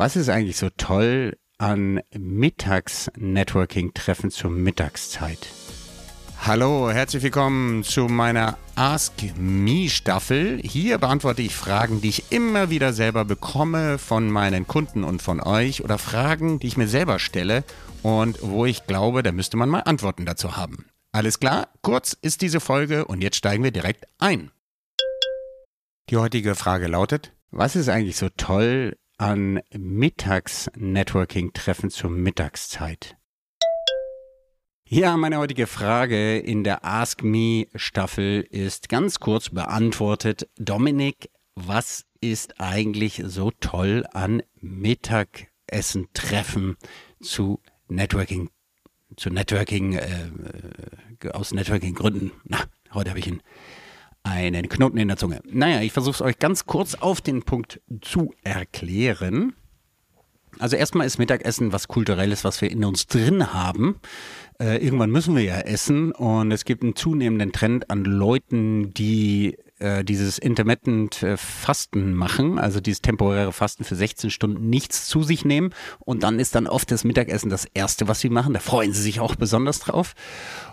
Was ist eigentlich so toll an Mittags-Networking-Treffen zur Mittagszeit? Hallo, herzlich willkommen zu meiner Ask Me Staffel. Hier beantworte ich Fragen, die ich immer wieder selber bekomme von meinen Kunden und von euch oder Fragen, die ich mir selber stelle und wo ich glaube, da müsste man mal Antworten dazu haben. Alles klar, kurz ist diese Folge und jetzt steigen wir direkt ein. Die heutige Frage lautet, was ist eigentlich so toll an Mittags-Networking-Treffen zur Mittagszeit? Ja, meine heutige Frage in der Ask Me Staffel ist ganz kurz beantwortet. Dominik, was ist eigentlich so toll an Mittagessen-Treffen zu Networking, zu Networking, äh, äh aus Networking-Gründen? Na, heute habe ich ihn einen Knoten in der Zunge. Naja, ich versuche es euch ganz kurz auf den Punkt zu erklären. Also erstmal ist Mittagessen was Kulturelles, was wir in uns drin haben. Äh, irgendwann müssen wir ja essen und es gibt einen zunehmenden Trend an Leuten, die äh, dieses intermittent äh, Fasten machen, also dieses temporäre Fasten für 16 Stunden nichts zu sich nehmen und dann ist dann oft das Mittagessen das erste, was sie machen. Da freuen sie sich auch besonders drauf.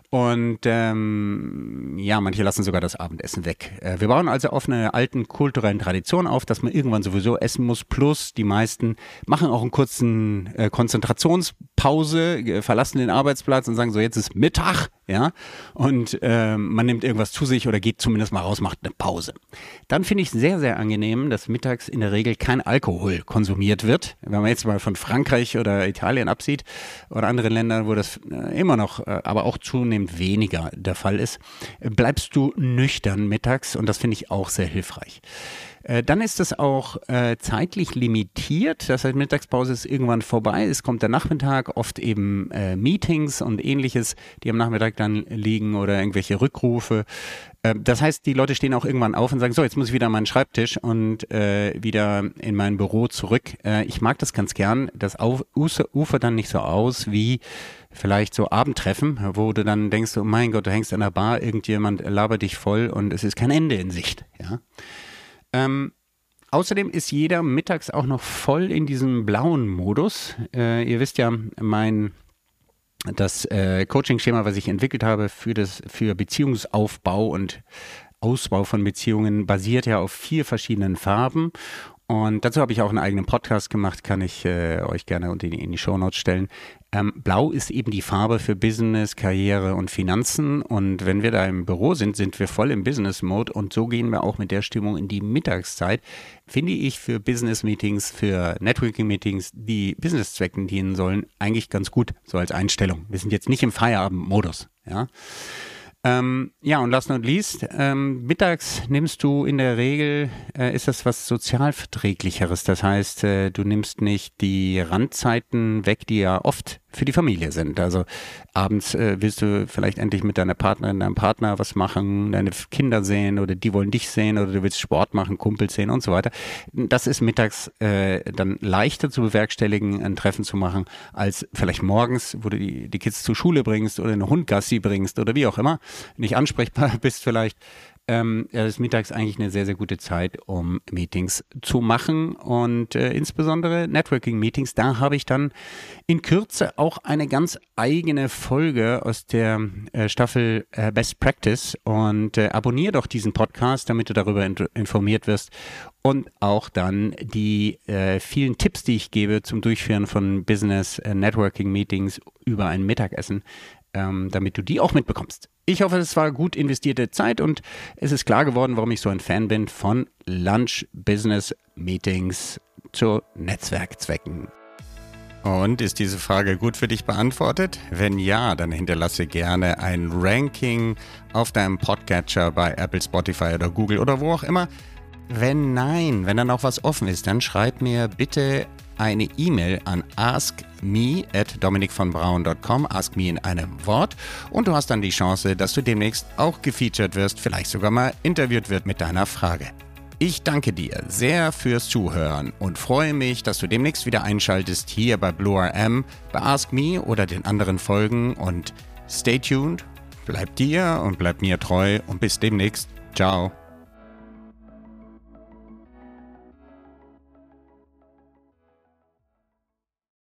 Und ähm, ja, manche lassen sogar das Abendessen weg. Äh, wir bauen also auf einer alten kulturellen Tradition auf, dass man irgendwann sowieso essen muss. Plus die meisten machen auch einen kurzen äh, Konzentrationspause, äh, verlassen den Arbeitsplatz und sagen so, jetzt ist Mittag, ja. Und äh, man nimmt irgendwas zu sich oder geht zumindest mal raus, macht eine Pause. Dann finde ich sehr, sehr angenehm, dass mittags in der Regel kein Alkohol konsumiert wird. Wenn man jetzt mal von Frankreich oder Italien absieht oder anderen Ländern, wo das äh, immer noch, äh, aber auch zunehmend weniger der Fall ist, bleibst du nüchtern mittags und das finde ich auch sehr hilfreich. Äh, dann ist es auch äh, zeitlich limitiert. Das heißt, Mittagspause ist irgendwann vorbei. Es kommt der Nachmittag, oft eben äh, Meetings und ähnliches, die am Nachmittag dann liegen oder irgendwelche Rückrufe. Äh, das heißt, die Leute stehen auch irgendwann auf und sagen, so, jetzt muss ich wieder an meinen Schreibtisch und äh, wieder in mein Büro zurück. Äh, ich mag das ganz gern. Das auf, ufert dann nicht so aus wie vielleicht so Abendtreffen, wo du dann denkst, oh mein Gott, du hängst an der Bar, irgendjemand labert dich voll und es ist kein Ende in Sicht. Ja. Ähm, außerdem ist jeder mittags auch noch voll in diesem blauen Modus. Äh, ihr wisst ja, mein das äh, Coaching-Schema, was ich entwickelt habe für das für Beziehungsaufbau und Ausbau von Beziehungen, basiert ja auf vier verschiedenen Farben und dazu habe ich auch einen eigenen Podcast gemacht, kann ich äh, euch gerne in die, in die Show Notes stellen. Ähm, Blau ist eben die Farbe für Business, Karriere und Finanzen. Und wenn wir da im Büro sind, sind wir voll im Business-Mode. Und so gehen wir auch mit der Stimmung in die Mittagszeit. Finde ich für Business-Meetings, für Networking-Meetings, die Business-Zwecken dienen sollen, eigentlich ganz gut, so als Einstellung. Wir sind jetzt nicht im Feierabend-Modus. Ja. Ähm, ja, und last not least, ähm, mittags nimmst du in der Regel, äh, ist das was sozialverträglicheres. Das heißt, äh, du nimmst nicht die Randzeiten weg, die ja oft für die Familie sind. Also abends äh, willst du vielleicht endlich mit deiner Partnerin, deinem Partner was machen, deine Kinder sehen oder die wollen dich sehen oder du willst Sport machen, Kumpel sehen und so weiter. Das ist mittags äh, dann leichter zu bewerkstelligen, ein Treffen zu machen, als vielleicht morgens, wo du die, die Kids zur Schule bringst oder eine Hundgassi bringst oder wie auch immer, nicht ansprechbar bist vielleicht ähm, ja, ist mittags eigentlich eine sehr, sehr gute Zeit, um Meetings zu machen und äh, insbesondere Networking-Meetings. Da habe ich dann in Kürze auch eine ganz eigene Folge aus der äh, Staffel äh, Best Practice und äh, abonniere doch diesen Podcast, damit du darüber in informiert wirst und auch dann die äh, vielen Tipps, die ich gebe zum Durchführen von Business äh, Networking Meetings über ein Mittagessen ähm, damit du die auch mitbekommst. Ich hoffe, es war gut investierte Zeit und es ist klar geworden, warum ich so ein Fan bin von Lunch Business Meetings zu Netzwerkzwecken. Und ist diese Frage gut für dich beantwortet? Wenn ja, dann hinterlasse gerne ein Ranking auf deinem Podcatcher bei Apple, Spotify oder Google oder wo auch immer. Wenn nein, wenn dann auch was offen ist, dann schreib mir bitte eine E-Mail an askme ask me in einem Wort und du hast dann die Chance, dass du demnächst auch gefeatured wirst, vielleicht sogar mal interviewt wird mit deiner Frage. Ich danke dir sehr fürs Zuhören und freue mich, dass du demnächst wieder einschaltest hier bei Blue RM, bei Ask Me oder den anderen Folgen und stay tuned, bleib dir und bleib mir treu und bis demnächst. Ciao.